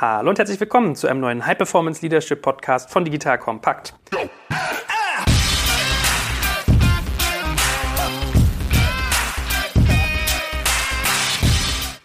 Hallo und herzlich willkommen zu einem neuen High Performance Leadership Podcast von Digital Compact.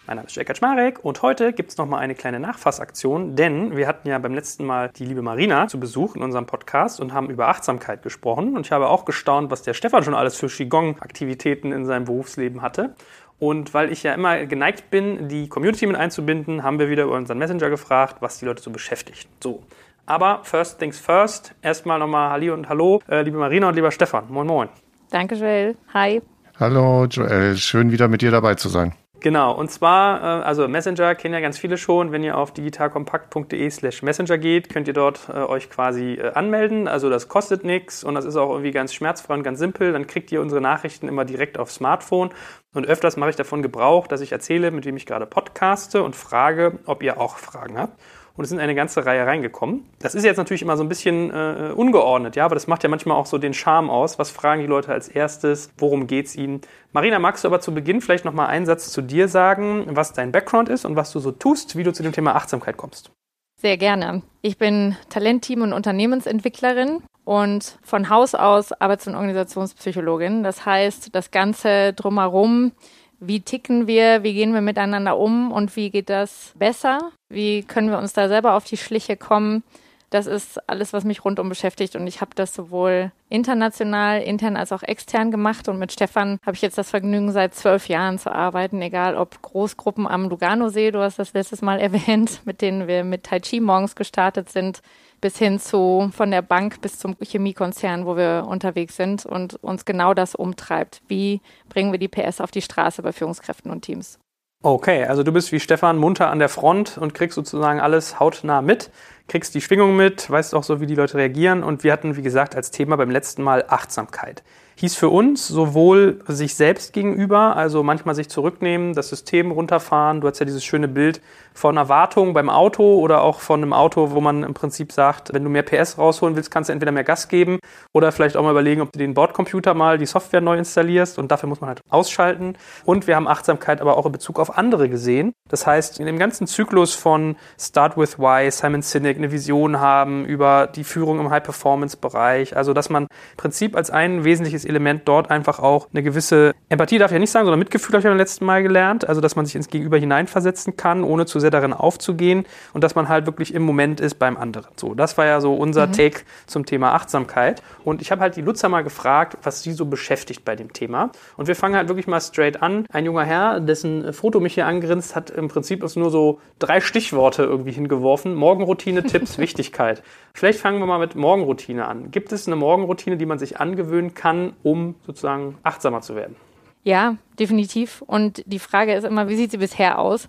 Mein Name ist Jörg Kaczmarek und heute gibt es nochmal eine kleine Nachfassaktion, denn wir hatten ja beim letzten Mal die liebe Marina zu Besuch in unserem Podcast und haben über Achtsamkeit gesprochen. Und ich habe auch gestaunt, was der Stefan schon alles für Qigong-Aktivitäten in seinem Berufsleben hatte. Und weil ich ja immer geneigt bin, die Community mit einzubinden, haben wir wieder über unseren Messenger gefragt, was die Leute so beschäftigt. So. Aber first things first. Erstmal nochmal Halli und Hallo, äh, liebe Marina und lieber Stefan. Moin, moin. Danke, Joel. Hi. Hallo, Joel. Schön wieder mit dir dabei zu sein. Genau, und zwar, äh, also Messenger kennen ja ganz viele schon. Wenn ihr auf digitalkompakt.de slash Messenger geht, könnt ihr dort äh, euch quasi äh, anmelden. Also das kostet nichts und das ist auch irgendwie ganz schmerzfrei und ganz simpel. Dann kriegt ihr unsere Nachrichten immer direkt aufs Smartphone. Und öfters mache ich davon Gebrauch, dass ich erzähle, mit wem ich gerade podcaste und frage, ob ihr auch Fragen habt und es sind eine ganze Reihe reingekommen. Das ist jetzt natürlich immer so ein bisschen äh, ungeordnet, ja, aber das macht ja manchmal auch so den Charme aus. Was fragen die Leute als erstes? Worum geht es ihnen? Marina, magst du aber zu Beginn vielleicht nochmal einen Satz zu dir sagen, was dein Background ist und was du so tust, wie du zu dem Thema Achtsamkeit kommst? Sehr gerne. Ich bin Talentteam- und Unternehmensentwicklerin und von Haus aus Arbeits- und Organisationspsychologin. Das heißt, das Ganze drumherum wie ticken wir, wie gehen wir miteinander um? Und wie geht das besser? Wie können wir uns da selber auf die Schliche kommen? Das ist alles, was mich rundum beschäftigt. Und ich habe das sowohl international, intern als auch extern gemacht. Und mit Stefan habe ich jetzt das Vergnügen, seit zwölf Jahren zu arbeiten, egal ob Großgruppen am Lugano-See, du hast das letztes Mal erwähnt, mit denen wir mit Tai Chi morgens gestartet sind, bis hin zu von der Bank bis zum Chemiekonzern, wo wir unterwegs sind und uns genau das umtreibt. Wie bringen wir die PS auf die Straße bei Führungskräften und Teams? Okay, also du bist wie Stefan munter an der Front und kriegst sozusagen alles hautnah mit, kriegst die Schwingung mit, weißt auch so, wie die Leute reagieren. Und wir hatten, wie gesagt, als Thema beim letzten Mal Achtsamkeit hieß für uns sowohl sich selbst gegenüber, also manchmal sich zurücknehmen, das System runterfahren. Du hast ja dieses schöne Bild von Erwartungen beim Auto oder auch von einem Auto, wo man im Prinzip sagt, wenn du mehr PS rausholen willst, kannst du entweder mehr Gas geben oder vielleicht auch mal überlegen, ob du den Bordcomputer mal die Software neu installierst und dafür muss man halt ausschalten. Und wir haben Achtsamkeit aber auch in Bezug auf andere gesehen. Das heißt, in dem ganzen Zyklus von Start with Why, Simon Sinek, eine Vision haben über die Führung im High-Performance-Bereich, also dass man im Prinzip als ein wesentliches Element dort einfach auch eine gewisse Empathie, darf ich ja nicht sagen, sondern Mitgefühl habe ich beim letzten Mal gelernt. Also, dass man sich ins Gegenüber hineinversetzen kann, ohne zu sehr darin aufzugehen und dass man halt wirklich im Moment ist beim anderen. So, das war ja so unser mhm. Take zum Thema Achtsamkeit. Und ich habe halt die Lutzer mal gefragt, was sie so beschäftigt bei dem Thema. Und wir fangen halt wirklich mal straight an. Ein junger Herr, dessen Foto mich hier angrinst, hat im Prinzip nur so drei Stichworte irgendwie hingeworfen. Morgenroutine, Tipps, Wichtigkeit. Vielleicht fangen wir mal mit Morgenroutine an. Gibt es eine Morgenroutine, die man sich angewöhnen kann, um sozusagen achtsamer zu werden? Ja, definitiv. Und die Frage ist immer, wie sieht sie bisher aus?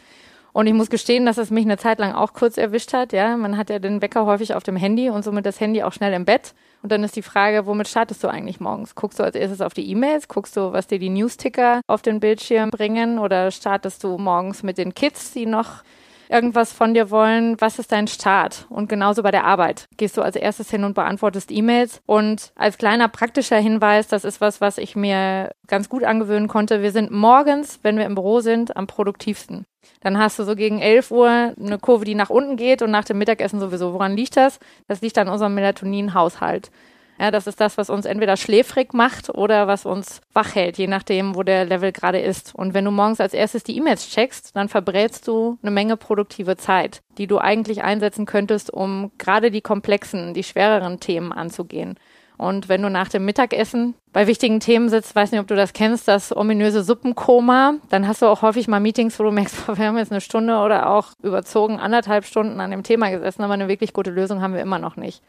Und ich muss gestehen, dass es mich eine Zeit lang auch kurz erwischt hat. Ja, man hat ja den Wecker häufig auf dem Handy und somit das Handy auch schnell im Bett. Und dann ist die Frage, womit startest du eigentlich morgens? Guckst du als erstes auf die E-Mails? Guckst du, was dir die Newsticker auf den Bildschirm bringen? Oder startest du morgens mit den Kids, die noch irgendwas von dir wollen, was ist dein Start? Und genauso bei der Arbeit. Gehst du als erstes hin und beantwortest E-Mails. Und als kleiner praktischer Hinweis, das ist was, was ich mir ganz gut angewöhnen konnte. Wir sind morgens, wenn wir im Büro sind, am produktivsten. Dann hast du so gegen 11 Uhr eine Kurve, die nach unten geht und nach dem Mittagessen sowieso. Woran liegt das? Das liegt an unserem Melatonin-Haushalt. Ja, das ist das, was uns entweder schläfrig macht oder was uns wach hält, je nachdem, wo der Level gerade ist. Und wenn du morgens als erstes die E-Mails checkst, dann verbrätst du eine Menge produktive Zeit, die du eigentlich einsetzen könntest, um gerade die komplexen, die schwereren Themen anzugehen. Und wenn du nach dem Mittagessen bei wichtigen Themen sitzt, weiß nicht, ob du das kennst, das ominöse Suppenkoma, dann hast du auch häufig mal Meetings, wo du merkst, wir haben jetzt eine Stunde oder auch überzogen anderthalb Stunden an dem Thema gesessen, aber eine wirklich gute Lösung haben wir immer noch nicht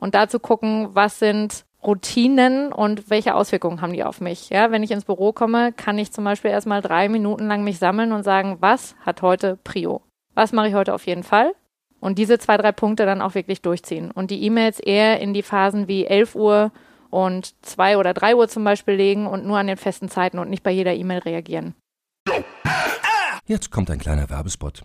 und dazu gucken, was sind Routinen und welche Auswirkungen haben die auf mich. Ja, wenn ich ins Büro komme, kann ich zum Beispiel erstmal drei Minuten lang mich sammeln und sagen, was hat heute Prio? Was mache ich heute auf jeden Fall? Und diese zwei, drei Punkte dann auch wirklich durchziehen. Und die E-Mails eher in die Phasen wie 11 Uhr und 2 oder 3 Uhr zum Beispiel legen und nur an den festen Zeiten und nicht bei jeder E-Mail reagieren. Jetzt kommt ein kleiner Werbespot.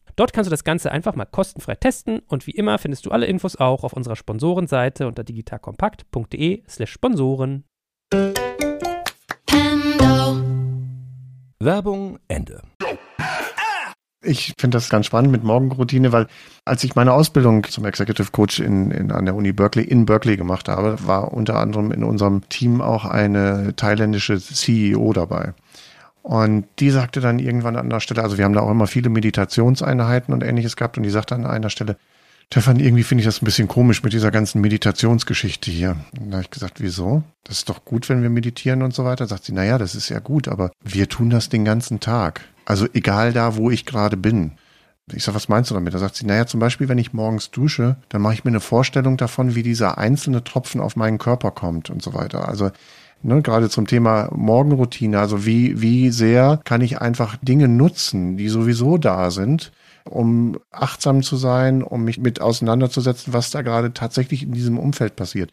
Dort kannst du das Ganze einfach mal kostenfrei testen und wie immer findest du alle Infos auch auf unserer Sponsorenseite unter digitalkompakt.de/slash Sponsoren. Werbung Ende. Ich finde das ganz spannend mit Morgenroutine, weil als ich meine Ausbildung zum Executive Coach in, in, an der Uni Berkeley in Berkeley gemacht habe, war unter anderem in unserem Team auch eine thailändische CEO dabei. Und die sagte dann irgendwann an der Stelle, also wir haben da auch immer viele Meditationseinheiten und ähnliches gehabt und die sagte an einer Stelle, Stefan, irgendwie finde ich das ein bisschen komisch mit dieser ganzen Meditationsgeschichte hier. Da habe ich gesagt, wieso? Das ist doch gut, wenn wir meditieren und so weiter. Sagt sie, naja, das ist ja gut, aber wir tun das den ganzen Tag. Also egal da, wo ich gerade bin. Ich sage, was meinst du damit? Da sagt sie, naja, zum Beispiel, wenn ich morgens dusche, dann mache ich mir eine Vorstellung davon, wie dieser einzelne Tropfen auf meinen Körper kommt und so weiter. Also Ne, gerade zum Thema Morgenroutine, also wie, wie sehr kann ich einfach Dinge nutzen, die sowieso da sind, um achtsam zu sein, um mich mit auseinanderzusetzen, was da gerade tatsächlich in diesem Umfeld passiert.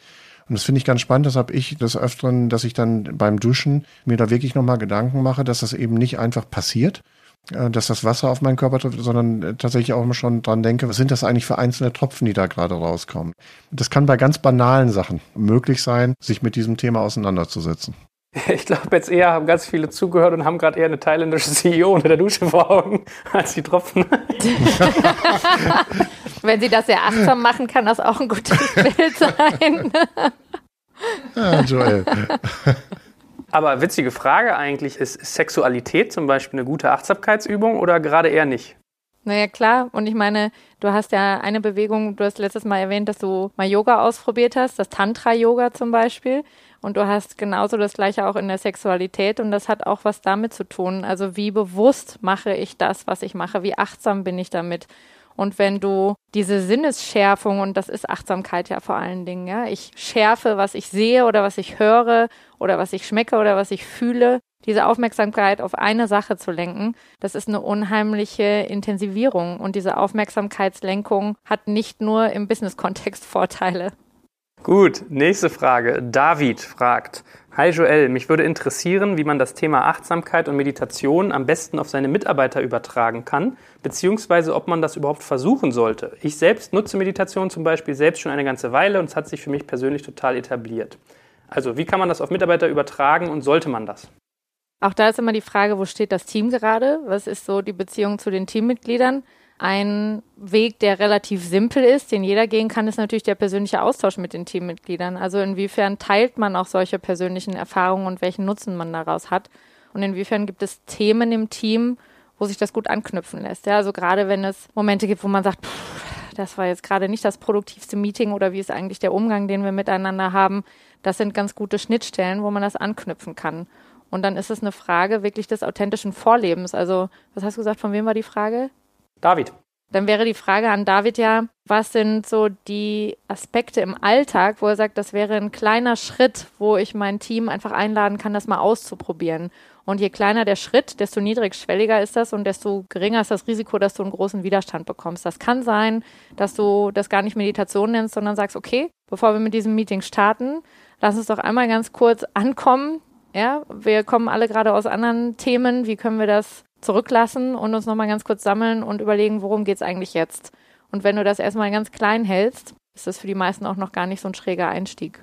Und das finde ich ganz spannend, das habe ich des Öfteren, dass ich dann beim Duschen mir da wirklich nochmal Gedanken mache, dass das eben nicht einfach passiert, dass das Wasser auf meinen Körper trifft, sondern äh, tatsächlich auch immer schon dran denke, was sind das eigentlich für einzelne Tropfen, die da gerade rauskommen. Das kann bei ganz banalen Sachen möglich sein, sich mit diesem Thema auseinanderzusetzen. Ich glaube, jetzt eher haben ganz viele zugehört und haben gerade eher eine thailändische CEO unter der Dusche vor Augen als die Tropfen. Wenn sie das sehr achtsam machen, kann das auch ein gutes Bild sein. ja, Joel. Aber witzige Frage eigentlich, ist Sexualität zum Beispiel eine gute Achtsamkeitsübung oder gerade eher nicht? Naja, klar. Und ich meine, du hast ja eine Bewegung, du hast letztes Mal erwähnt, dass du mal Yoga ausprobiert hast, das Tantra-Yoga zum Beispiel. Und du hast genauso das Gleiche auch in der Sexualität und das hat auch was damit zu tun. Also wie bewusst mache ich das, was ich mache? Wie achtsam bin ich damit? Und wenn du diese Sinnesschärfung, und das ist Achtsamkeit ja vor allen Dingen, ja, ich schärfe, was ich sehe oder was ich höre oder was ich schmecke oder was ich fühle, diese Aufmerksamkeit auf eine Sache zu lenken, das ist eine unheimliche Intensivierung. Und diese Aufmerksamkeitslenkung hat nicht nur im Business-Kontext Vorteile. Gut, nächste Frage. David fragt, Hi Joel, mich würde interessieren, wie man das Thema Achtsamkeit und Meditation am besten auf seine Mitarbeiter übertragen kann, beziehungsweise ob man das überhaupt versuchen sollte. Ich selbst nutze Meditation zum Beispiel selbst schon eine ganze Weile und es hat sich für mich persönlich total etabliert. Also, wie kann man das auf Mitarbeiter übertragen und sollte man das? Auch da ist immer die Frage, wo steht das Team gerade? Was ist so die Beziehung zu den Teammitgliedern? Ein Weg, der relativ simpel ist, den jeder gehen kann, ist natürlich der persönliche Austausch mit den Teammitgliedern. Also inwiefern teilt man auch solche persönlichen Erfahrungen und welchen Nutzen man daraus hat? Und inwiefern gibt es Themen im Team, wo sich das gut anknüpfen lässt? Ja, also gerade wenn es Momente gibt, wo man sagt, pff, das war jetzt gerade nicht das produktivste Meeting oder wie ist eigentlich der Umgang, den wir miteinander haben, das sind ganz gute Schnittstellen, wo man das anknüpfen kann. Und dann ist es eine Frage wirklich des authentischen Vorlebens. Also, was hast du gesagt, von wem war die Frage? David. Dann wäre die Frage an David ja, was sind so die Aspekte im Alltag, wo er sagt, das wäre ein kleiner Schritt, wo ich mein Team einfach einladen kann, das mal auszuprobieren. Und je kleiner der Schritt, desto niedrigschwelliger ist das und desto geringer ist das Risiko, dass du einen großen Widerstand bekommst. Das kann sein, dass du das gar nicht Meditation nennst, sondern sagst, okay, bevor wir mit diesem Meeting starten, lass uns doch einmal ganz kurz ankommen. Ja, wir kommen alle gerade aus anderen Themen. Wie können wir das zurücklassen und uns nochmal ganz kurz sammeln und überlegen, worum geht es eigentlich jetzt. Und wenn du das erstmal ganz klein hältst, ist das für die meisten auch noch gar nicht so ein schräger Einstieg.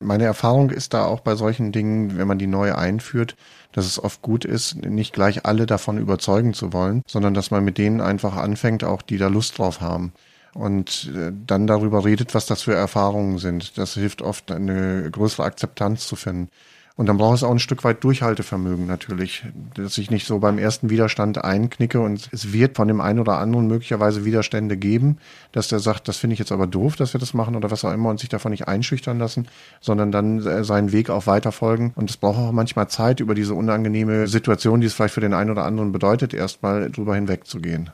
Meine Erfahrung ist da auch bei solchen Dingen, wenn man die neu einführt, dass es oft gut ist, nicht gleich alle davon überzeugen zu wollen, sondern dass man mit denen einfach anfängt, auch die da Lust drauf haben. und äh, dann darüber redet, was das für Erfahrungen sind. Das hilft oft, eine größere Akzeptanz zu finden. Und dann braucht es auch ein Stück weit Durchhaltevermögen natürlich, dass ich nicht so beim ersten Widerstand einknicke und es wird von dem einen oder anderen möglicherweise Widerstände geben, dass der sagt, das finde ich jetzt aber doof, dass wir das machen oder was auch immer und sich davon nicht einschüchtern lassen, sondern dann äh, seinen Weg auch weiterfolgen. Und es braucht auch manchmal Zeit, über diese unangenehme Situation, die es vielleicht für den einen oder anderen bedeutet, erstmal drüber hinwegzugehen.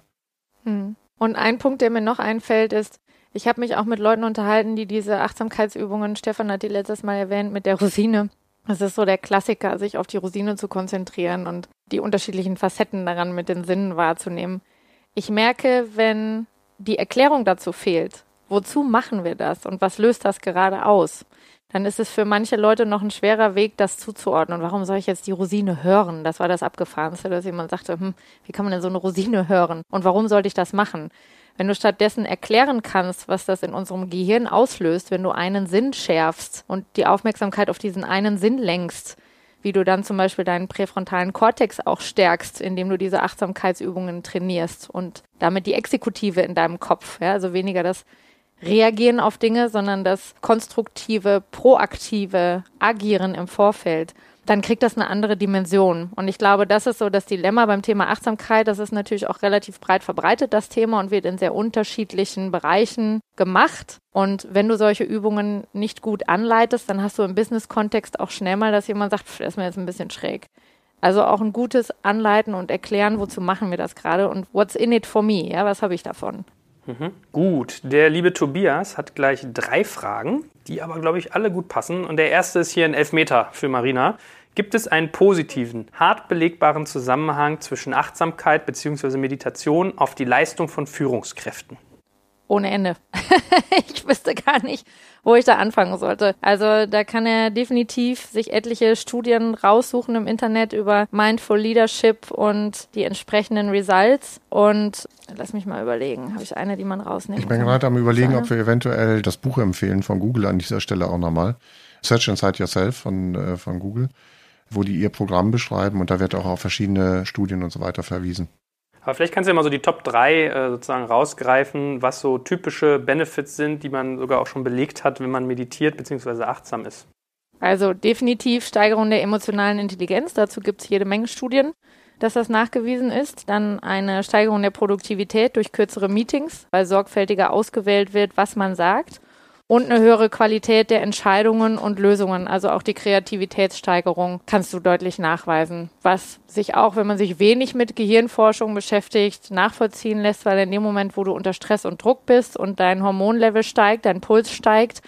Hm. Und ein Punkt, der mir noch einfällt, ist, ich habe mich auch mit Leuten unterhalten, die diese Achtsamkeitsübungen, Stefan hat die letztes Mal erwähnt, mit der Rosine. Es ist so der Klassiker, sich auf die Rosine zu konzentrieren und die unterschiedlichen Facetten daran mit den Sinnen wahrzunehmen. Ich merke, wenn die Erklärung dazu fehlt, wozu machen wir das und was löst das gerade aus, dann ist es für manche Leute noch ein schwerer Weg, das zuzuordnen. Warum soll ich jetzt die Rosine hören? Das war das Abgefahrenste, dass jemand sagte, hm, wie kann man denn so eine Rosine hören? Und warum sollte ich das machen? Wenn du stattdessen erklären kannst, was das in unserem Gehirn auslöst, wenn du einen Sinn schärfst und die Aufmerksamkeit auf diesen einen Sinn lenkst, wie du dann zum Beispiel deinen präfrontalen Kortex auch stärkst, indem du diese Achtsamkeitsübungen trainierst und damit die Exekutive in deinem Kopf, ja, also weniger das Reagieren auf Dinge, sondern das konstruktive, proaktive Agieren im Vorfeld dann kriegt das eine andere Dimension. Und ich glaube, das ist so das Dilemma beim Thema Achtsamkeit. Das ist natürlich auch relativ breit verbreitet, das Thema, und wird in sehr unterschiedlichen Bereichen gemacht. Und wenn du solche Übungen nicht gut anleitest, dann hast du im Business-Kontext auch schnell mal, dass jemand sagt, das ist mir jetzt ein bisschen schräg. Also auch ein gutes Anleiten und Erklären, wozu machen wir das gerade und what's in it for me? Ja, was habe ich davon? Mhm. Gut, der liebe Tobias hat gleich drei Fragen, die aber, glaube ich, alle gut passen. Und der erste ist hier ein Elfmeter für Marina. Gibt es einen positiven, hart belegbaren Zusammenhang zwischen Achtsamkeit bzw. Meditation auf die Leistung von Führungskräften? Ohne Ende. ich wüsste gar nicht, wo ich da anfangen sollte. Also da kann er definitiv sich etliche Studien raussuchen im Internet über Mindful Leadership und die entsprechenden Results. Und lass mich mal überlegen, habe ich eine, die man rausnehmen Ich bin gerade am überlegen, ob wir eventuell das Buch empfehlen von Google an dieser Stelle auch nochmal. Search Inside Yourself von, äh, von Google, wo die ihr Programm beschreiben und da wird auch auf verschiedene Studien und so weiter verwiesen. Aber vielleicht kannst du ja mal so die Top 3 äh, sozusagen rausgreifen, was so typische Benefits sind, die man sogar auch schon belegt hat, wenn man meditiert bzw. achtsam ist. Also definitiv Steigerung der emotionalen Intelligenz. Dazu gibt es jede Menge Studien, dass das nachgewiesen ist. Dann eine Steigerung der Produktivität durch kürzere Meetings, weil sorgfältiger ausgewählt wird, was man sagt und eine höhere Qualität der Entscheidungen und Lösungen. Also auch die Kreativitätssteigerung kannst du deutlich nachweisen, was sich auch, wenn man sich wenig mit Gehirnforschung beschäftigt, nachvollziehen lässt, weil in dem Moment, wo du unter Stress und Druck bist und dein Hormonlevel steigt, dein Puls steigt,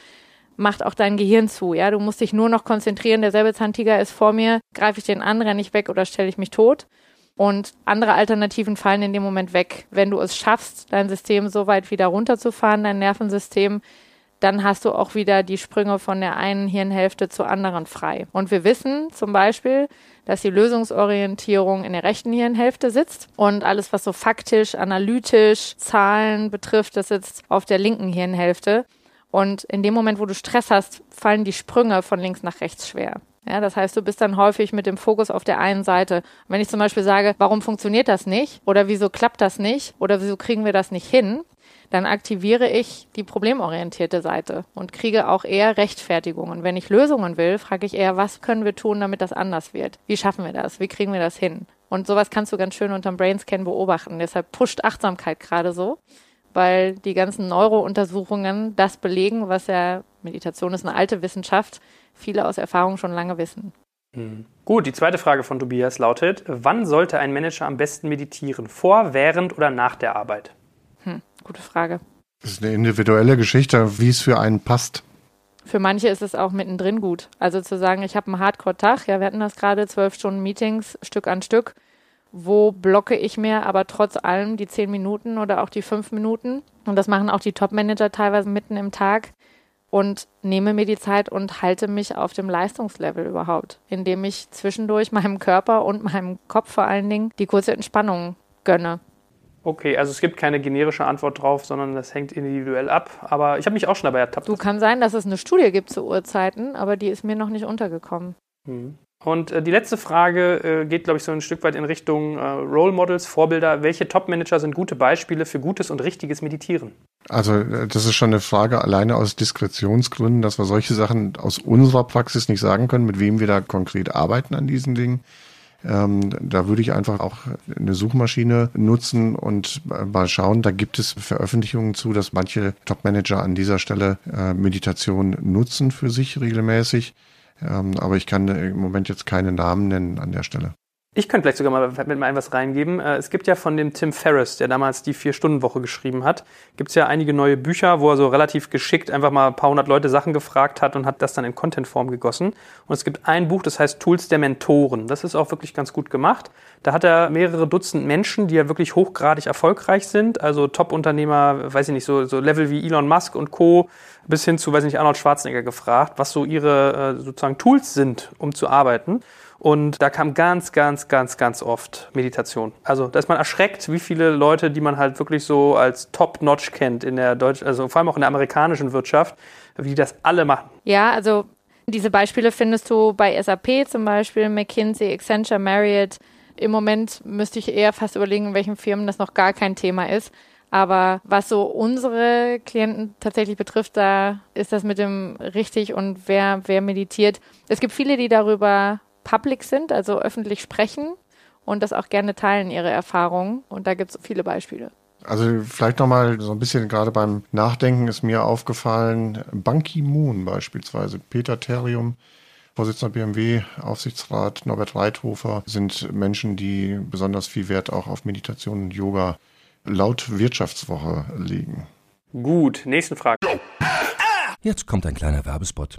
macht auch dein Gehirn zu. Ja, du musst dich nur noch konzentrieren. Der Säbelzahntiger ist vor mir. Greife ich den an, renne ich weg oder stelle ich mich tot? Und andere Alternativen fallen in dem Moment weg. Wenn du es schaffst, dein System so weit wieder runterzufahren, dein Nervensystem, dann hast du auch wieder die Sprünge von der einen Hirnhälfte zur anderen frei. Und wir wissen zum Beispiel, dass die Lösungsorientierung in der rechten Hirnhälfte sitzt und alles, was so faktisch, analytisch, Zahlen betrifft, das sitzt auf der linken Hirnhälfte. Und in dem Moment, wo du Stress hast, fallen die Sprünge von links nach rechts schwer. Ja, das heißt, du bist dann häufig mit dem Fokus auf der einen Seite. wenn ich zum Beispiel sage, warum funktioniert das nicht? Oder wieso klappt das nicht? Oder wieso kriegen wir das nicht hin? Dann aktiviere ich die problemorientierte Seite und kriege auch eher Rechtfertigungen. Wenn ich Lösungen will, frage ich eher, was können wir tun, damit das anders wird? Wie schaffen wir das? Wie kriegen wir das hin? Und sowas kannst du ganz schön unterm Brainscan beobachten. Deshalb pusht Achtsamkeit gerade so, weil die ganzen Neurountersuchungen das belegen, was ja, Meditation ist eine alte Wissenschaft, viele aus Erfahrung schon lange wissen. Mhm. Gut, die zweite Frage von Tobias lautet, wann sollte ein Manager am besten meditieren? Vor, während oder nach der Arbeit? Gute Frage. Das ist eine individuelle Geschichte, wie es für einen passt. Für manche ist es auch mittendrin gut. Also zu sagen, ich habe einen Hardcore-Tag, ja, wir hatten das gerade, zwölf Stunden Meetings, Stück an Stück. Wo blocke ich mir aber trotz allem die zehn Minuten oder auch die fünf Minuten? Und das machen auch die Top-Manager teilweise mitten im Tag und nehme mir die Zeit und halte mich auf dem Leistungslevel überhaupt, indem ich zwischendurch meinem Körper und meinem Kopf vor allen Dingen die kurze Entspannung gönne. Okay, also es gibt keine generische Antwort drauf, sondern das hängt individuell ab. Aber ich habe mich auch schon dabei ertappt. Du kann sein, dass es eine Studie gibt zu Uhrzeiten, aber die ist mir noch nicht untergekommen. Hm. Und äh, die letzte Frage äh, geht, glaube ich, so ein Stück weit in Richtung äh, Role Models, Vorbilder. Welche Top-Manager sind gute Beispiele für gutes und richtiges Meditieren? Also äh, das ist schon eine Frage alleine aus Diskretionsgründen, dass wir solche Sachen aus unserer Praxis nicht sagen können, mit wem wir da konkret arbeiten an diesen Dingen. Ähm, da würde ich einfach auch eine Suchmaschine nutzen und äh, mal schauen. Da gibt es Veröffentlichungen zu, dass manche Top-Manager an dieser Stelle äh, Meditation nutzen für sich regelmäßig. Ähm, aber ich kann im Moment jetzt keine Namen nennen an der Stelle. Ich könnte vielleicht sogar mal mit mal was reingeben. Äh, es gibt ja von dem Tim Ferriss, der damals die Vier-Stunden-Woche geschrieben hat, gibt es ja einige neue Bücher, wo er so relativ geschickt einfach mal ein paar hundert Leute Sachen gefragt hat und hat das dann in Contentform gegossen. Und es gibt ein Buch, das heißt Tools der Mentoren. Das ist auch wirklich ganz gut gemacht. Da hat er mehrere Dutzend Menschen, die ja wirklich hochgradig erfolgreich sind, also Top-Unternehmer, weiß ich nicht, so, so Level wie Elon Musk und Co., bis hin zu, weiß ich nicht, Arnold Schwarzenegger gefragt, was so ihre äh, sozusagen Tools sind, um zu arbeiten. Und da kam ganz, ganz, ganz, ganz oft Meditation. Also da ist man erschreckt, wie viele Leute, die man halt wirklich so als Top-Notch kennt in der deutschen, also vor allem auch in der amerikanischen Wirtschaft, wie das alle machen. Ja, also diese Beispiele findest du bei SAP zum Beispiel, McKinsey, Accenture, Marriott. Im Moment müsste ich eher fast überlegen, in welchen Firmen das noch gar kein Thema ist. Aber was so unsere Klienten tatsächlich betrifft, da ist das mit dem richtig und wer, wer meditiert. Es gibt viele, die darüber public sind, also öffentlich sprechen und das auch gerne teilen, ihre Erfahrungen. Und da gibt es viele Beispiele. Also vielleicht nochmal so ein bisschen gerade beim Nachdenken ist mir aufgefallen, Ban Ki-moon beispielsweise, Peter Therium, Vorsitzender BMW, Aufsichtsrat Norbert Reithofer sind Menschen, die besonders viel Wert auch auf Meditation und Yoga laut Wirtschaftswoche legen. Gut, nächste Frage. Jetzt kommt ein kleiner Werbespot.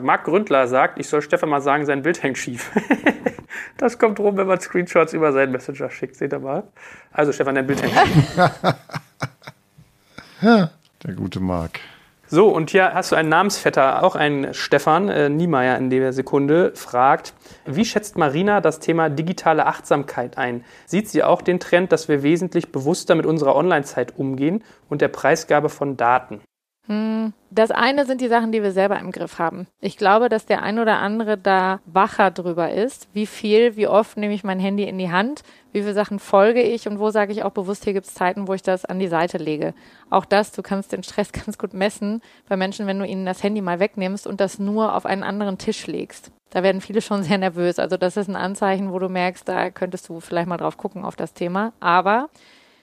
Marc Gründler sagt, ich soll Stefan mal sagen, sein Bild hängt schief. das kommt rum, wenn man Screenshots über seinen Messenger schickt. Seht ihr mal? Also Stefan, dein Bild hängt schief. Der gute Marc. So, und hier hast du einen Namensvetter, auch ein Stefan äh, Niemeyer in der Sekunde, fragt, wie schätzt Marina das Thema digitale Achtsamkeit ein? Sieht sie auch den Trend, dass wir wesentlich bewusster mit unserer Online-Zeit umgehen und der Preisgabe von Daten? Das eine sind die Sachen, die wir selber im Griff haben. Ich glaube, dass der ein oder andere da wacher drüber ist. Wie viel, wie oft nehme ich mein Handy in die Hand? Wie viele Sachen folge ich? Und wo sage ich auch bewusst, hier gibt es Zeiten, wo ich das an die Seite lege. Auch das, du kannst den Stress ganz gut messen bei Menschen, wenn du ihnen das Handy mal wegnimmst und das nur auf einen anderen Tisch legst. Da werden viele schon sehr nervös. Also das ist ein Anzeichen, wo du merkst, da könntest du vielleicht mal drauf gucken auf das Thema. Aber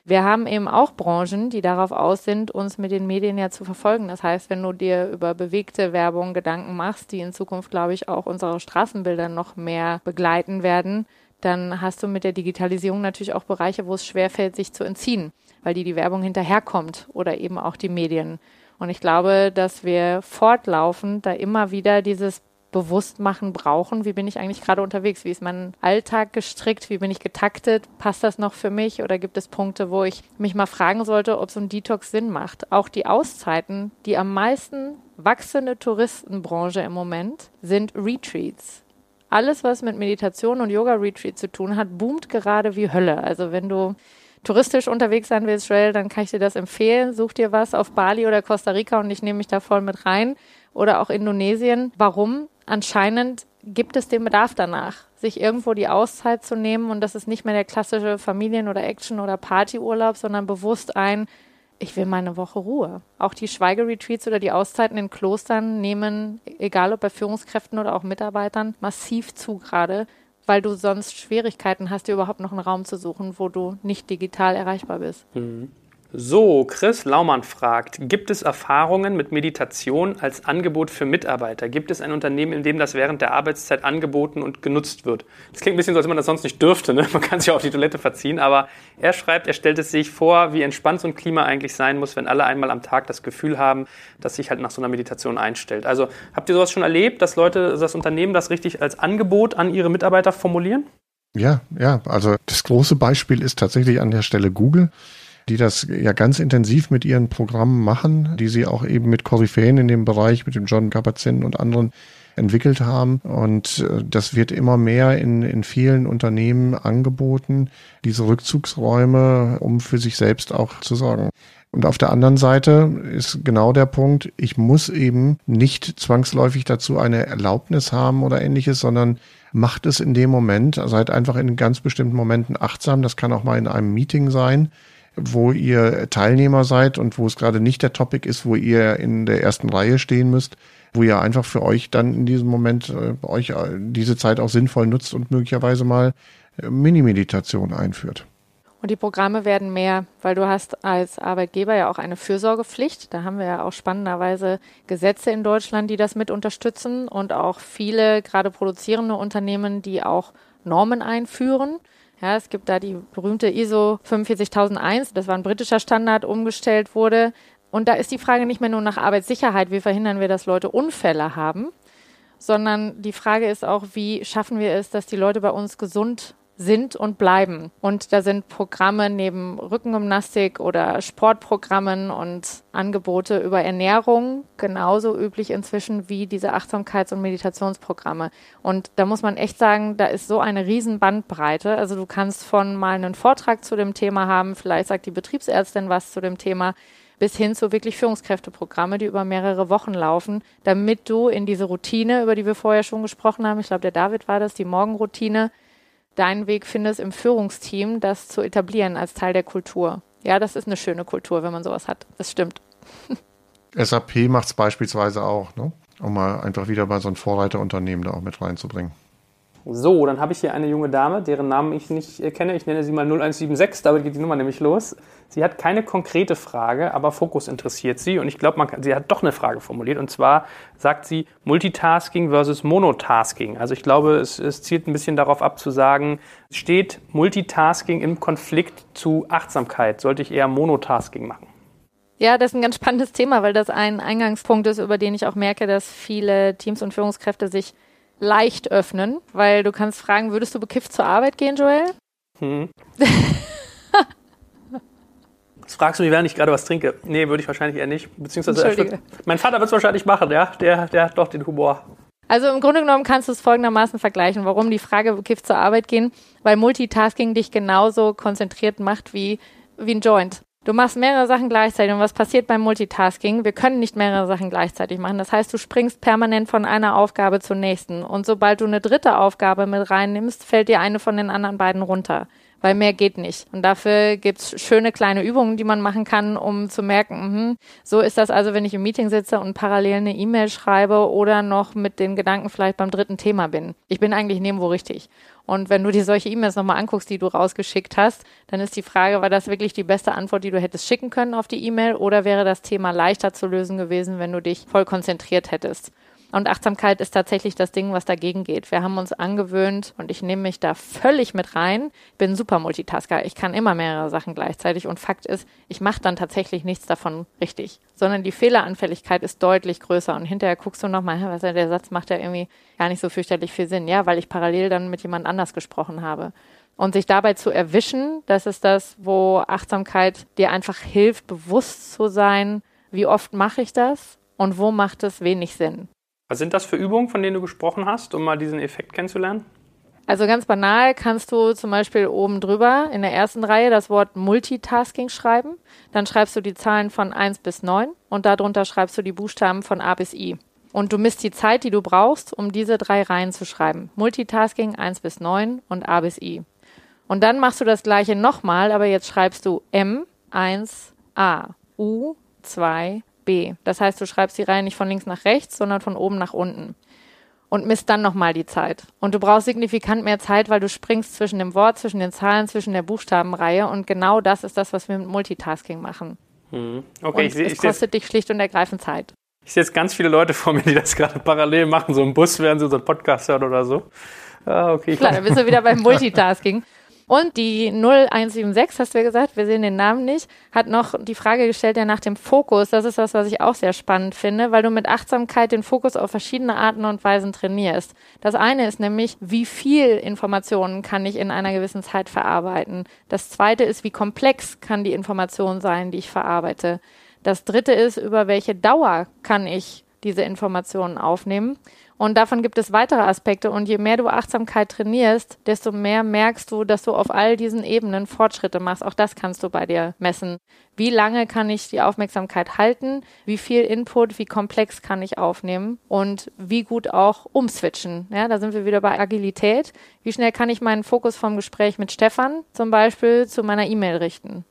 wir haben eben auch Branchen, die darauf aus sind, uns mit den Medien ja zu verfolgen. Das heißt, wenn du dir über bewegte Werbung Gedanken machst, die in Zukunft, glaube ich, auch unsere Straßenbilder noch mehr begleiten werden, dann hast du mit der Digitalisierung natürlich auch Bereiche, wo es schwerfällt, sich zu entziehen, weil die die Werbung hinterherkommt oder eben auch die Medien. Und ich glaube, dass wir fortlaufend da immer wieder dieses Bewusstmachen brauchen. Wie bin ich eigentlich gerade unterwegs? Wie ist mein Alltag gestrickt? Wie bin ich getaktet? Passt das noch für mich? Oder gibt es Punkte, wo ich mich mal fragen sollte, ob so ein Detox Sinn macht? Auch die Auszeiten, die am meisten wachsende Touristenbranche im Moment, sind Retreats. Alles, was mit Meditation und Yoga-Retreat zu tun hat, boomt gerade wie Hölle. Also wenn du touristisch unterwegs sein willst, Joel, dann kann ich dir das empfehlen. Such dir was auf Bali oder Costa Rica und ich nehme mich da voll mit rein. Oder auch Indonesien. Warum? Anscheinend gibt es den Bedarf danach, sich irgendwo die Auszeit zu nehmen und das ist nicht mehr der klassische Familien- oder Action- oder Partyurlaub, sondern bewusst ein, ich will mal eine Woche Ruhe. Auch die Schweigeretreats oder die Auszeiten in Klostern nehmen, egal ob bei Führungskräften oder auch Mitarbeitern, massiv zu gerade, weil du sonst Schwierigkeiten hast, dir überhaupt noch einen Raum zu suchen, wo du nicht digital erreichbar bist. Mhm. So, Chris Laumann fragt, gibt es Erfahrungen mit Meditation als Angebot für Mitarbeiter? Gibt es ein Unternehmen, in dem das während der Arbeitszeit angeboten und genutzt wird? Das klingt ein bisschen so, als wenn man das sonst nicht dürfte. Ne? Man kann sich auch auf die Toilette verziehen, aber er schreibt, er stellt es sich vor, wie entspannt so ein Klima eigentlich sein muss, wenn alle einmal am Tag das Gefühl haben, dass sich halt nach so einer Meditation einstellt. Also habt ihr sowas schon erlebt, dass Leute, das Unternehmen das richtig als Angebot an ihre Mitarbeiter formulieren? Ja, ja, also das große Beispiel ist tatsächlich an der Stelle Google die das ja ganz intensiv mit ihren Programmen machen, die sie auch eben mit Koryphäen in dem Bereich, mit dem John Kabat-Zinn und anderen entwickelt haben. Und äh, das wird immer mehr in, in vielen Unternehmen angeboten, diese Rückzugsräume, um für sich selbst auch zu sorgen. Und auf der anderen Seite ist genau der Punkt, ich muss eben nicht zwangsläufig dazu eine Erlaubnis haben oder ähnliches, sondern macht es in dem Moment, seid einfach in ganz bestimmten Momenten achtsam. Das kann auch mal in einem Meeting sein wo ihr Teilnehmer seid und wo es gerade nicht der Topic ist, wo ihr in der ersten Reihe stehen müsst, wo ihr einfach für euch dann in diesem Moment äh, euch äh, diese Zeit auch sinnvoll nutzt und möglicherweise mal äh, Mini-Meditation einführt. Und die Programme werden mehr, weil du hast als Arbeitgeber ja auch eine Fürsorgepflicht. Da haben wir ja auch spannenderweise Gesetze in Deutschland, die das mit unterstützen und auch viele gerade produzierende Unternehmen, die auch Normen einführen. Ja, es gibt da die berühmte ISO 45001, das war ein britischer Standard, umgestellt wurde. Und da ist die Frage nicht mehr nur nach Arbeitssicherheit, wie verhindern wir, dass Leute Unfälle haben, sondern die Frage ist auch, wie schaffen wir es, dass die Leute bei uns gesund sind und bleiben. Und da sind Programme neben Rückengymnastik oder Sportprogrammen und Angebote über Ernährung genauso üblich inzwischen wie diese Achtsamkeits- und Meditationsprogramme. Und da muss man echt sagen, da ist so eine riesen Bandbreite. Also du kannst von mal einen Vortrag zu dem Thema haben, vielleicht sagt die Betriebsärztin was zu dem Thema, bis hin zu wirklich Führungskräfteprogramme, die über mehrere Wochen laufen, damit du in diese Routine, über die wir vorher schon gesprochen haben, ich glaube, der David war das, die Morgenroutine, deinen Weg findest im Führungsteam, das zu etablieren als Teil der Kultur. Ja, das ist eine schöne Kultur, wenn man sowas hat. Das stimmt. SAP macht es beispielsweise auch, ne? um mal einfach wieder bei so ein Vorreiterunternehmen da auch mit reinzubringen. So, dann habe ich hier eine junge Dame, deren Namen ich nicht kenne. Ich nenne sie mal 0176, damit geht die Nummer nämlich los. Sie hat keine konkrete Frage, aber Fokus interessiert sie. Und ich glaube, sie hat doch eine Frage formuliert. Und zwar sagt sie Multitasking versus Monotasking. Also ich glaube, es, es zielt ein bisschen darauf ab zu sagen, steht Multitasking im Konflikt zu Achtsamkeit? Sollte ich eher Monotasking machen? Ja, das ist ein ganz spannendes Thema, weil das ein Eingangspunkt ist, über den ich auch merke, dass viele Teams und Führungskräfte sich leicht öffnen, weil du kannst fragen, würdest du bekifft zur Arbeit gehen, Joel? Hm. Das fragst du mich, während ich gerade was trinke. Nee, würde ich wahrscheinlich eher nicht. Beziehungsweise würd, mein Vater wird es wahrscheinlich machen, ja. Der, der hat doch den Humor. Also im Grunde genommen kannst du es folgendermaßen vergleichen, warum die Frage bekifft zur Arbeit gehen, weil Multitasking dich genauso konzentriert macht wie, wie ein Joint. Du machst mehrere Sachen gleichzeitig. Und was passiert beim Multitasking? Wir können nicht mehrere Sachen gleichzeitig machen. Das heißt, du springst permanent von einer Aufgabe zur nächsten. Und sobald du eine dritte Aufgabe mit reinnimmst, fällt dir eine von den anderen beiden runter weil mehr geht nicht. Und dafür gibt's schöne kleine Übungen, die man machen kann, um zu merken, mh, so ist das also, wenn ich im Meeting sitze und parallel eine E-Mail schreibe oder noch mit den Gedanken vielleicht beim dritten Thema bin. Ich bin eigentlich nirgendwo richtig. Und wenn du dir solche E-Mails nochmal anguckst, die du rausgeschickt hast, dann ist die Frage, war das wirklich die beste Antwort, die du hättest schicken können auf die E-Mail oder wäre das Thema leichter zu lösen gewesen, wenn du dich voll konzentriert hättest? Und Achtsamkeit ist tatsächlich das Ding, was dagegen geht. Wir haben uns angewöhnt und ich nehme mich da völlig mit rein. Bin super Multitasker. Ich kann immer mehrere Sachen gleichzeitig und Fakt ist, ich mache dann tatsächlich nichts davon richtig, sondern die Fehleranfälligkeit ist deutlich größer und hinterher guckst du nochmal, was der Satz macht ja irgendwie gar nicht so fürchterlich viel Sinn. Ja, weil ich parallel dann mit jemand anders gesprochen habe. Und sich dabei zu erwischen, das ist das, wo Achtsamkeit dir einfach hilft, bewusst zu sein, wie oft mache ich das und wo macht es wenig Sinn. Was sind das für Übungen, von denen du gesprochen hast, um mal diesen Effekt kennenzulernen? Also ganz banal kannst du zum Beispiel oben drüber in der ersten Reihe das Wort Multitasking schreiben. Dann schreibst du die Zahlen von 1 bis 9 und darunter schreibst du die Buchstaben von A bis I. Und du misst die Zeit, die du brauchst, um diese drei Reihen zu schreiben. Multitasking 1 bis 9 und A bis I. Und dann machst du das gleiche nochmal, aber jetzt schreibst du M, 1, A, U2B. Das heißt, du schreibst die Reihe nicht von links nach rechts, sondern von oben nach unten. Und misst dann nochmal die Zeit. Und du brauchst signifikant mehr Zeit, weil du springst zwischen dem Wort, zwischen den Zahlen, zwischen der Buchstabenreihe. Und genau das ist das, was wir mit Multitasking machen. Mhm. Und Okay, ich sehe es ich kostet dich schlicht und ergreifend Zeit. ich seh jetzt ganz viele Leute vor mir, die das gerade parallel machen, so im Bus, während sie so einen Podcast hören oder so. Ah, okay. ich Klar, da bist du wieder beim Multitasking. Und die 0176, hast du ja gesagt, wir sehen den Namen nicht, hat noch die Frage gestellt ja nach dem Fokus. Das ist was, was ich auch sehr spannend finde, weil du mit Achtsamkeit den Fokus auf verschiedene Arten und Weisen trainierst. Das eine ist nämlich, wie viel Informationen kann ich in einer gewissen Zeit verarbeiten. Das zweite ist, wie komplex kann die Information sein, die ich verarbeite. Das dritte ist, über welche Dauer kann ich diese Informationen aufnehmen. Und davon gibt es weitere Aspekte. Und je mehr du Achtsamkeit trainierst, desto mehr merkst du, dass du auf all diesen Ebenen Fortschritte machst. Auch das kannst du bei dir messen. Wie lange kann ich die Aufmerksamkeit halten? Wie viel Input, wie komplex kann ich aufnehmen? Und wie gut auch umswitchen? Ja, da sind wir wieder bei Agilität. Wie schnell kann ich meinen Fokus vom Gespräch mit Stefan zum Beispiel zu meiner E-Mail richten?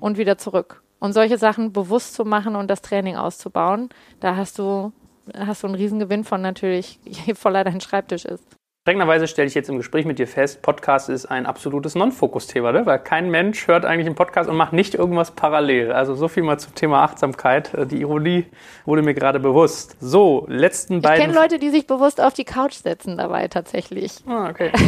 Und wieder zurück. Und solche Sachen bewusst zu machen und das Training auszubauen, da hast du hast du einen Riesengewinn von natürlich, je voller dein Schreibtisch ist. Strengerweise stelle ich jetzt im Gespräch mit dir fest, Podcast ist ein absolutes Non-Fokus-Thema, ne? weil kein Mensch hört eigentlich einen Podcast und macht nicht irgendwas parallel. Also so viel mal zum Thema Achtsamkeit. Äh, Die Ironie wurde mir gerade bewusst. So, letzten Ich beiden. kenne Leute, die sich bewusst auf die Couch setzen dabei tatsächlich. Ah, okay.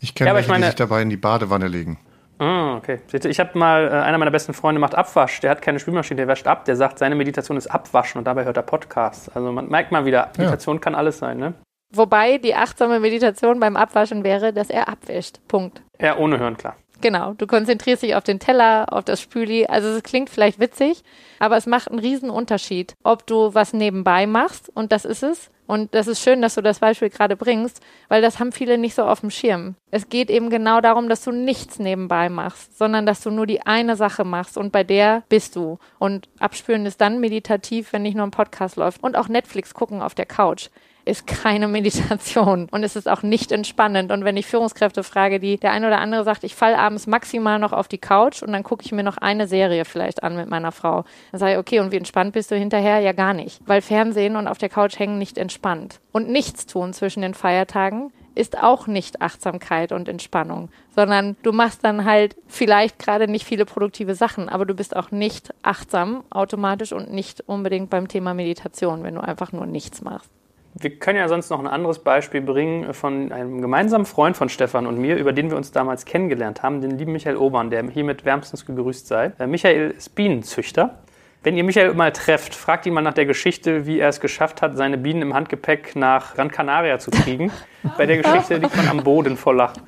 Ich kenne Ja, ich meine- die sich dabei in die Badewanne legen. Ah, okay. Seht ihr, Ich habe mal, äh, einer meiner besten Freunde macht Abwasch, der hat keine Spülmaschine, der wäscht ab, der sagt, seine Meditation ist Abwaschen und dabei hört er Podcast. Also man merkt mal wieder, Meditation kann alles sein, ne? Wobei die achtsame Meditation beim Abwaschen wäre, dass er abwischt. Punkt. Ja, ohne Hören, klar. Genau, du konzentrierst dich auf den Teller, auf das Spüli. Also es klingt vielleicht witzig, aber es macht einen riesen Unterschied, ob du was nebenbei machst und das ist es. Und das ist schön, dass du das Beispiel gerade bringst, weil das haben viele nicht so auf dem Schirm. Es geht eben genau darum, dass du nichts nebenbei machst, sondern dass du nur die eine Sache machst und bei der bist du. Und abspüren ist dann meditativ, wenn nicht nur ein Podcast läuft. Und auch Netflix gucken auf der Couch ist keine Meditation und es ist auch nicht entspannend. Und wenn ich Führungskräfte frage, die der eine oder andere sagt, ich falle abends maximal noch auf die Couch und dann gucke ich mir noch eine Serie vielleicht an mit meiner Frau, dann sage ich, okay, und wie entspannt bist du hinterher? Ja, gar nicht. Weil Fernsehen und auf der Couch hängen nicht entspannt. Und nichts tun zwischen den Feiertagen ist auch nicht Achtsamkeit und Entspannung, sondern du machst dann halt vielleicht gerade nicht viele produktive Sachen, aber du bist auch nicht achtsam automatisch und nicht unbedingt beim Thema Meditation, wenn du einfach nur nichts machst. Wir können ja sonst noch ein anderes Beispiel bringen von einem gemeinsamen Freund von Stefan und mir, über den wir uns damals kennengelernt haben, den lieben Michael Obern, der hiermit wärmstens gegrüßt sei. Äh, Michael ist Bienenzüchter. Wenn ihr Michael mal trefft, fragt ihn mal nach der Geschichte, wie er es geschafft hat, seine Bienen im Handgepäck nach Gran Canaria zu kriegen. Bei der Geschichte liegt man am Boden vor Lachen.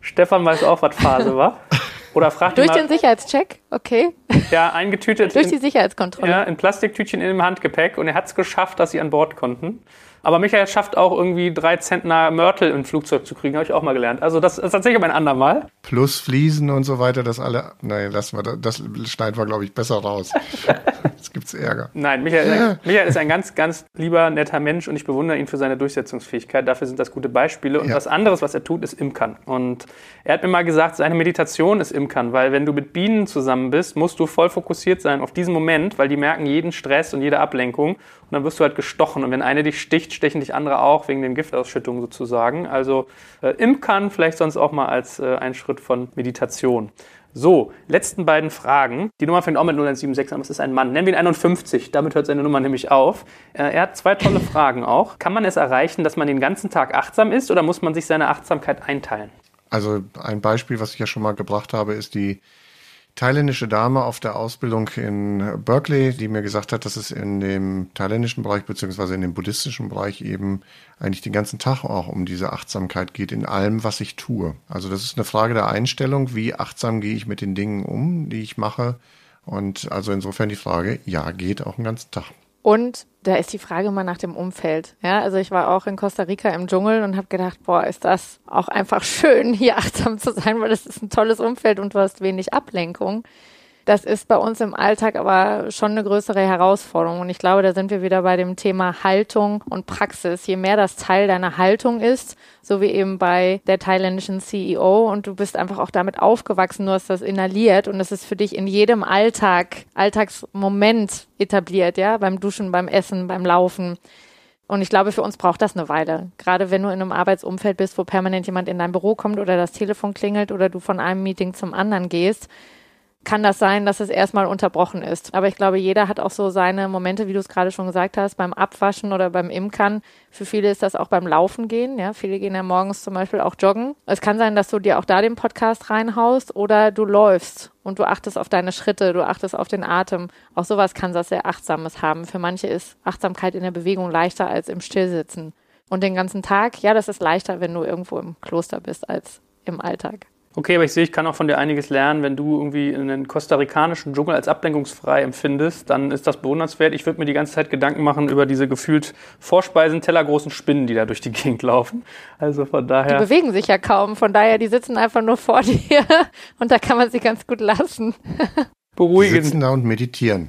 Stefan weiß auch, was Phase war. Oder fragt Durch den mal, Sicherheitscheck, okay, ja, eingetütet durch die in, Sicherheitskontrolle. ja, in Plastiktütchen in dem Handgepäck und er hat es geschafft, dass sie an Bord konnten. Aber Michael schafft auch irgendwie drei Zentner Mörtel im Flugzeug zu kriegen, habe ich auch mal gelernt. Also das ist tatsächlich ein andermal. Plus Fliesen und so weiter, das alle. Nein, lassen wir das, das schneiden wir, glaube ich, besser raus. Jetzt gibt's Ärger. Nein, Michael, Michael ist ein ganz, ganz lieber, netter Mensch und ich bewundere ihn für seine Durchsetzungsfähigkeit. Dafür sind das gute Beispiele. Und Ja. was anderes, was er tut, ist Imkern. Und er hat mir mal gesagt, seine Meditation ist Imkern, weil wenn du mit Bienen zusammen bist, musst du voll fokussiert sein auf diesen Moment, weil die merken jeden Stress und jede Ablenkung. Und dann wirst du halt gestochen. Und wenn eine dich sticht, stechen dich andere auch wegen den Giftausschüttungen sozusagen. Also äh, Imkern vielleicht sonst auch mal als äh, ein Schritt von Meditation. So, letzten beiden Fragen. Die Nummer fängt auch mit 0176 an, es ist ein Mann. Nennen wir ihn 51, damit hört seine Nummer nämlich auf. Äh, Er hat zwei tolle Fragen auch. Kann man es erreichen, dass man den ganzen Tag achtsam ist oder muss man sich seine Achtsamkeit einteilen? Also ein Beispiel, was ich ja schon mal gebracht habe, ist die thailändische Dame auf der Ausbildung in Berkeley, die mir gesagt hat, dass es in dem thailändischen Bereich beziehungsweise in dem buddhistischen Bereich eben eigentlich den ganzen Tag auch um diese Achtsamkeit geht in allem, was ich tue. Also das ist eine Frage der Einstellung, wie achtsam gehe ich mit den Dingen um, die ich mache. Und also insofern die Frage, ja, geht auch den ganzen Tag. Und da ist die Frage mal nach dem Umfeld. Ja, also ich war auch in Costa Rica im Dschungel und habe gedacht, boah, ist das auch einfach schön, hier achtsam zu sein, weil das ist ein tolles Umfeld und du hast wenig Ablenkung. Das ist bei uns im Alltag aber schon eine größere Herausforderung. Und ich glaube, da sind wir wieder bei dem Thema Haltung und Praxis. Je mehr das Teil deiner Haltung ist, so wie eben bei der thailändischen CEO und du bist einfach auch damit aufgewachsen, du hast das inhaliert und es ist für dich in jedem Alltag, Alltagsmoment etabliert, ja, beim Duschen, beim Essen, beim Laufen. Und ich glaube, für uns braucht das eine Weile. Gerade wenn du in einem Arbeitsumfeld bist, wo permanent jemand in dein Büro kommt oder das Telefon klingelt oder du von einem Meeting zum anderen gehst, kann das sein, dass es erstmal unterbrochen ist. Aber ich glaube, jeder hat auch so seine Momente, wie du es gerade schon gesagt hast, beim Abwaschen oder beim Imkern. Für viele ist das auch beim Laufen gehen. Ja, viele gehen ja morgens zum Beispiel auch joggen. Es kann sein, dass du dir auch da den Podcast reinhaust oder du läufst und du achtest auf deine Schritte, du achtest auf den Atem. Auch sowas kann was sehr Achtsames haben. Für manche ist Achtsamkeit in der Bewegung leichter als im Stillsitzen. Und den ganzen Tag, ja, das ist leichter, wenn du irgendwo im Kloster bist als im Alltag. Okay, aber ich sehe, ich kann auch von dir einiges lernen. Wenn du irgendwie einen kostarikanischen Dschungel als ablenkungsfrei empfindest, dann ist das bewundernswert. Ich würde mir die ganze Zeit Gedanken machen über diese gefühlt Vorspeisen, tellergroßen Spinnen, die da durch die Gegend laufen. Also von daher. Die bewegen sich ja kaum. Von daher, die sitzen einfach nur vor dir und da kann man sie ganz gut lassen. Beruhigen. Die sitzen da und meditieren.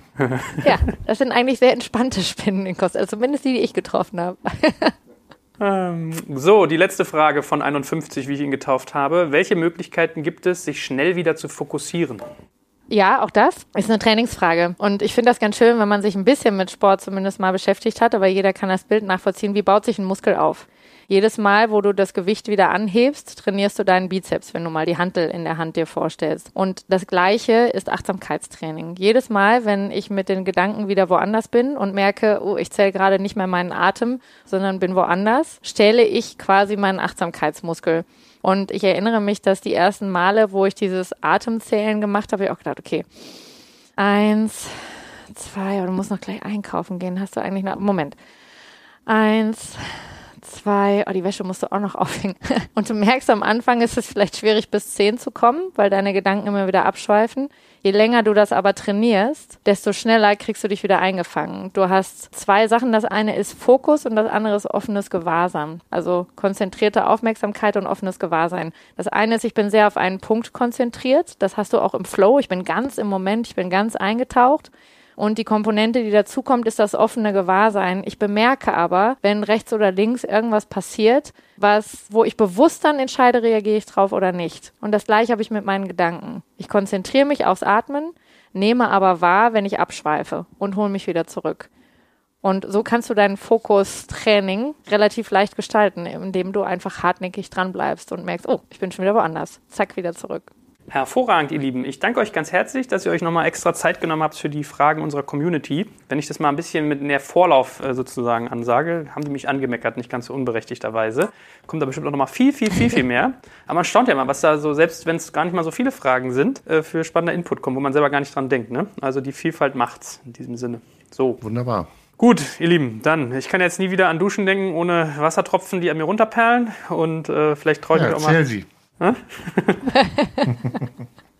ja, das sind eigentlich sehr entspannte Spinnen in Costa, also zumindest die, die ich getroffen habe. Ähm, so, die letzte Frage von 51, wie ich ihn getauft habe. Welche Möglichkeiten gibt es, sich schnell wieder zu fokussieren? Ja, auch das ist eine Trainingsfrage. Und ich finde das ganz schön, wenn man sich ein bisschen mit Sport zumindest mal beschäftigt hat, aber jeder kann das Bild nachvollziehen. Wie baut sich ein Muskel auf? Jedes Mal, wo du das Gewicht wieder anhebst, trainierst du deinen Bizeps, wenn du mal die Hantel in der Hand dir vorstellst. Und das Gleiche ist Achtsamkeitstraining. Jedes Mal, wenn ich mit den Gedanken wieder woanders bin und merke, oh, ich zähle gerade nicht mehr meinen Atem, sondern bin woanders, stelle ich quasi meinen Achtsamkeitsmuskel. Und ich erinnere mich, dass die ersten Male, wo ich dieses Atemzählen gemacht habe, ich auch gedacht, okay, eins, zwei, oder du musst noch gleich einkaufen gehen. Hast du eigentlich noch, Moment. Eins, zwei, oh, die Wäsche musst du auch noch aufhängen. Und du merkst, am Anfang ist es vielleicht schwierig, bis zehn zu kommen, weil deine Gedanken immer wieder abschweifen. Je länger du das aber trainierst, desto schneller kriegst du dich wieder eingefangen. Du hast zwei Sachen. Das eine ist Fokus und das andere ist offenes Gewahrsam. Also konzentrierte Aufmerksamkeit und offenes Gewahrsein. Das eine ist, ich bin sehr auf einen Punkt konzentriert. Das hast du auch im Flow. Ich bin ganz im Moment, ich bin ganz eingetaucht. Und die Komponente, die dazukommt, ist das offene Gewahrsein. Ich bemerke aber, wenn rechts oder links irgendwas passiert, was, wo ich bewusst dann entscheide, reagiere ich drauf oder nicht. Und das gleiche habe ich mit meinen Gedanken. Ich konzentriere mich aufs Atmen, nehme aber wahr, wenn ich abschweife und hole mich wieder zurück. Und so kannst du dein Fokustraining relativ leicht gestalten, indem du einfach hartnäckig dran bleibst und merkst, oh, ich bin schon wieder woanders. Zack, wieder zurück. Hervorragend, ihr Lieben. Ich danke euch ganz herzlich, dass ihr euch nochmal extra Zeit genommen habt für die Fragen unserer Community. Wenn ich das mal ein bisschen mit mehr Vorlauf äh, sozusagen ansage, haben die mich angemeckert, nicht ganz so unberechtigterweise. Kommt da bestimmt auch nochmal viel, viel, viel, viel mehr. Aber man staunt ja mal, was da so, selbst wenn es gar nicht mal so viele Fragen sind, äh, für spannender Input kommt, wo man selber gar nicht dran denkt. Ne? Also die Vielfalt macht's in diesem Sinne. So. Wunderbar. Gut, ihr Lieben, dann, ich kann jetzt nie wieder an Duschen denken ohne Wassertropfen, die an mir runterperlen. Und äh, vielleicht traue ich ja, mich auch mal. Sie.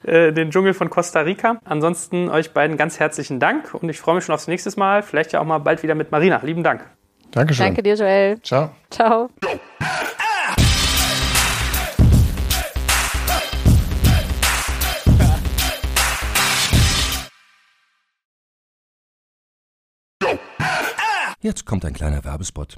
Äh, den Dschungel von Costa Rica. Ansonsten euch beiden ganz herzlichen Dank und ich freue mich schon aufs nächste Mal. Vielleicht ja auch mal bald wieder mit Marina. Lieben Dank. Dankeschön. Danke dir, Joel. Ciao. Ciao. Jetzt kommt ein kleiner Werbespot.